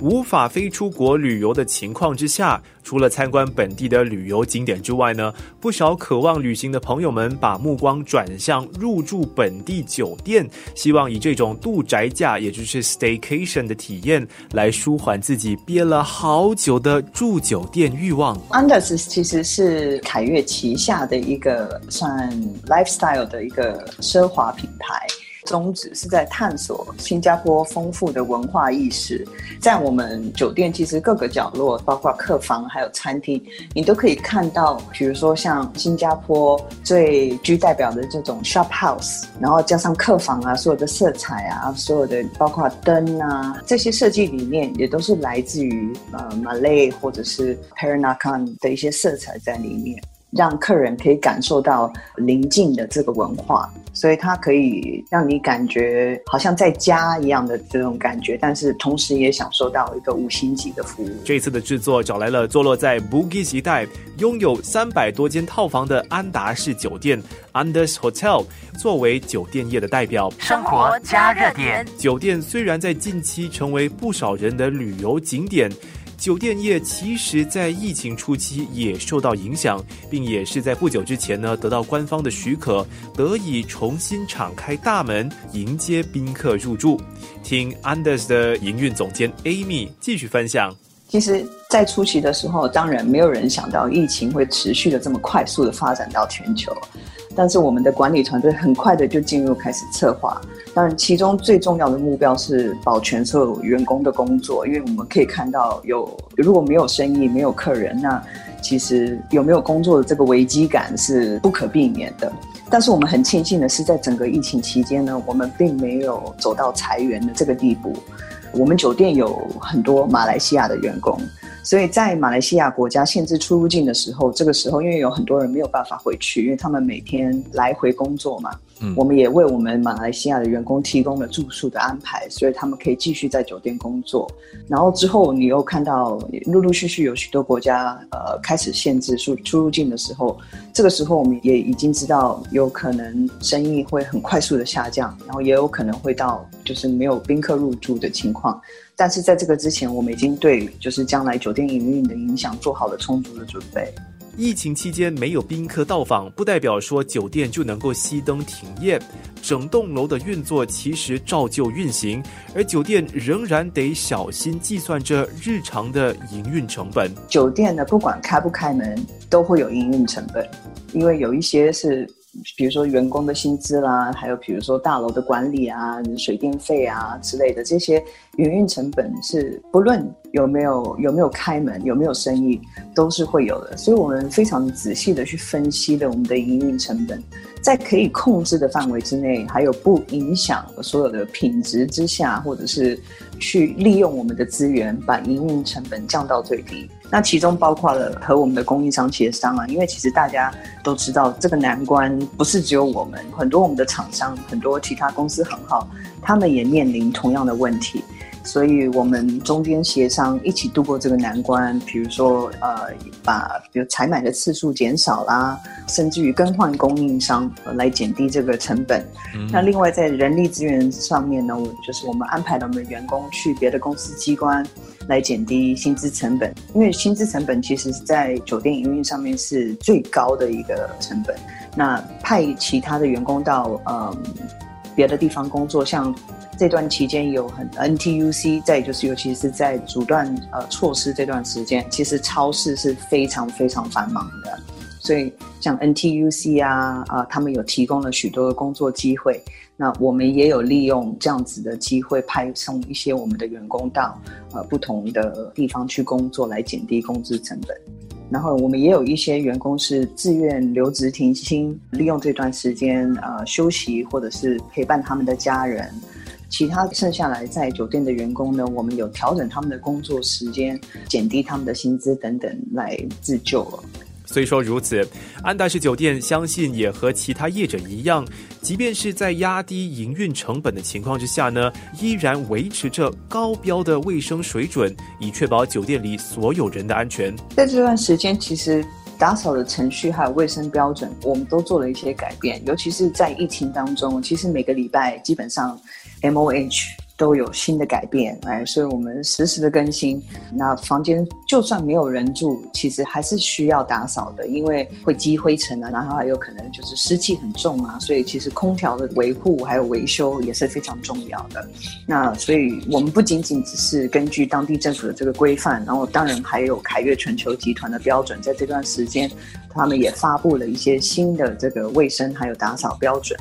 无法飞出国旅游的情况之下，除了参观本地的旅游景点之外呢，不少渴望旅行的朋友们把目光转向入住本地酒店，希望以这种度宅假，也就是 staycation 的体验，来舒缓自己憋了好久的住酒店欲望。Anders 其实是凯悦旗下的一个算 lifestyle 的一个奢华品牌。宗旨是在探索新加坡丰富的文化意识，在我们酒店其实各个角落，包括客房还有餐厅，你都可以看到，比如说像新加坡最具代表的这种 shop house，然后加上客房啊，所有的色彩啊，所有的包括灯啊，这些设计理念也都是来自于呃 Malay 或者是 Peranakan 的一些色彩在里面。让客人可以感受到邻近的这个文化，所以它可以让你感觉好像在家一样的这种感觉，但是同时也享受到一个五星级的服务。这次的制作找来了坐落在 Bugis 一带、拥有三百多间套房的安达式酒店 Anders Hotel 作为酒店业的代表，生活加热点。酒店虽然在近期成为不少人的旅游景点。酒店业其实，在疫情初期也受到影响，并也是在不久之前呢，得到官方的许可，得以重新敞开大门，迎接宾客入住。听 Anders 的营运总监 Amy 继续分享。其实，在初期的时候，当然没有人想到疫情会持续的这么快速的发展到全球。但是我们的管理团队很快的就进入开始策划，当然其中最重要的目标是保全所有员工的工作，因为我们可以看到有如果没有生意没有客人，那其实有没有工作的这个危机感是不可避免的。但是我们很庆幸的是，在整个疫情期间呢，我们并没有走到裁员的这个地步。我们酒店有很多马来西亚的员工。所以在马来西亚国家限制出入境的时候，这个时候因为有很多人没有办法回去，因为他们每天来回工作嘛。我们也为我们马来西亚的员工提供了住宿的安排，所以他们可以继续在酒店工作。然后之后你又看到陆陆续续有许多国家呃开始限制出出入境的时候，这个时候我们也已经知道有可能生意会很快速的下降，然后也有可能会到就是没有宾客入住的情况。但是在这个之前，我们已经对就是将来酒店营运的影响做好了充足的准备。疫情期间没有宾客到访，不代表说酒店就能够熄灯停业。整栋楼的运作其实照旧运行，而酒店仍然得小心计算着日常的营运成本。酒店呢，不管开不开门，都会有营运成本，因为有一些是。比如说员工的薪资啦，还有比如说大楼的管理啊、水电费啊之类的这些营运成本，是不论有没有有没有开门、有没有生意，都是会有的。所以我们非常仔细的去分析了我们的营运成本，在可以控制的范围之内，还有不影响所有的品质之下，或者是去利用我们的资源，把营运成本降到最低。那其中包括了和我们的供应商协商啊，因为其实大家都知道这个难关不是只有我们，很多我们的厂商，很多其他公司很好，他们也面临同样的问题。所以我们中间协商一起度过这个难关，比如说呃，把比如采买的次数减少啦，甚至于更换供应商来减低这个成本。那另外在人力资源上面呢，我就是我们安排了我们的员工去别的公司机关来减低薪资成本，因为薪资成本其实在酒店营运上面是最高的一个成本。那派其他的员工到嗯别的地方工作，像。这段期间有很 NTUC，再就是尤其是在阻断呃措施这段时间，其实超市是非常非常繁忙的，所以像 NTUC 啊啊，他们有提供了许多的工作机会，那我们也有利用这样子的机会派送一些我们的员工到呃不同的地方去工作，来减低工资成本。然后我们也有一些员工是自愿留职停薪，利用这段时间呃休息或者是陪伴他们的家人。其他剩下来在酒店的员工呢，我们有调整他们的工作时间，减低他们的薪资等等来自救了。虽说如此，安达仕酒店相信也和其他业者一样，即便是在压低营运成本的情况之下呢，依然维持着高标的卫生水准，以确保酒店里所有人的安全。在这段时间，其实打扫的程序还有卫生标准，我们都做了一些改变，尤其是在疫情当中，其实每个礼拜基本上。M O H 都有新的改变，哎，所以我们实时的更新。那房间就算没有人住，其实还是需要打扫的，因为会积灰尘啊，然后还有可能就是湿气很重啊，所以其实空调的维护还有维修也是非常重要的。那所以我们不仅仅只是根据当地政府的这个规范，然后当然还有凯悦全球集团的标准，在这段时间，他们也发布了一些新的这个卫生还有打扫标准。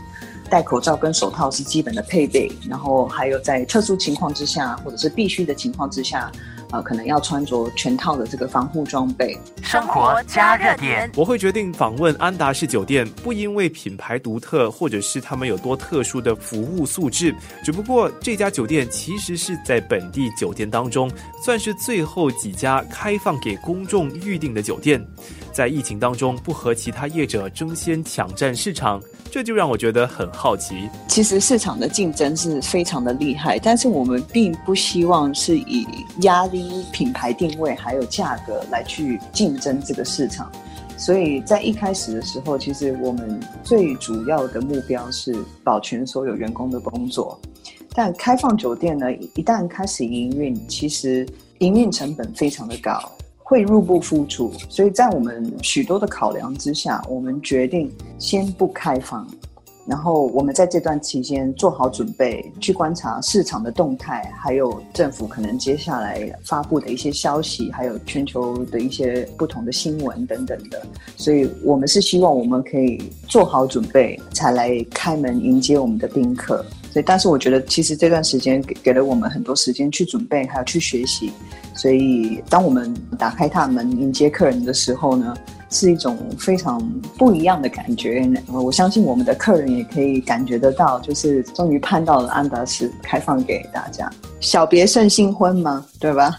戴口罩跟手套是基本的配备，然后还有在特殊情况之下，或者是必须的情况之下，呃，可能要穿着全套的这个防护装备。生活加热点，我会决定访问安达仕酒店，不因为品牌独特，或者是他们有多特殊的服务素质，只不过这家酒店其实是在本地酒店当中，算是最后几家开放给公众预订的酒店。在疫情当中，不和其他业者争先抢占市场。这就让我觉得很好奇。其实市场的竞争是非常的厉害，但是我们并不希望是以压低品牌定位还有价格来去竞争这个市场。所以在一开始的时候，其实我们最主要的目标是保全所有员工的工作。但开放酒店呢，一旦开始营运，其实营运成本非常的高。会入不敷出，所以在我们许多的考量之下，我们决定先不开放。然后我们在这段期间做好准备，去观察市场的动态，还有政府可能接下来发布的一些消息，还有全球的一些不同的新闻等等的。所以我们是希望我们可以做好准备，才来开门迎接我们的宾客。所以，但是我觉得其实这段时间给给了我们很多时间去准备，还有去学习。所以，当我们打开大门迎接客人的时候呢，是一种非常不一样的感觉。我相信我们的客人也可以感觉得到，就是终于盼到了安达斯开放给大家。小别胜新婚嘛，对吧？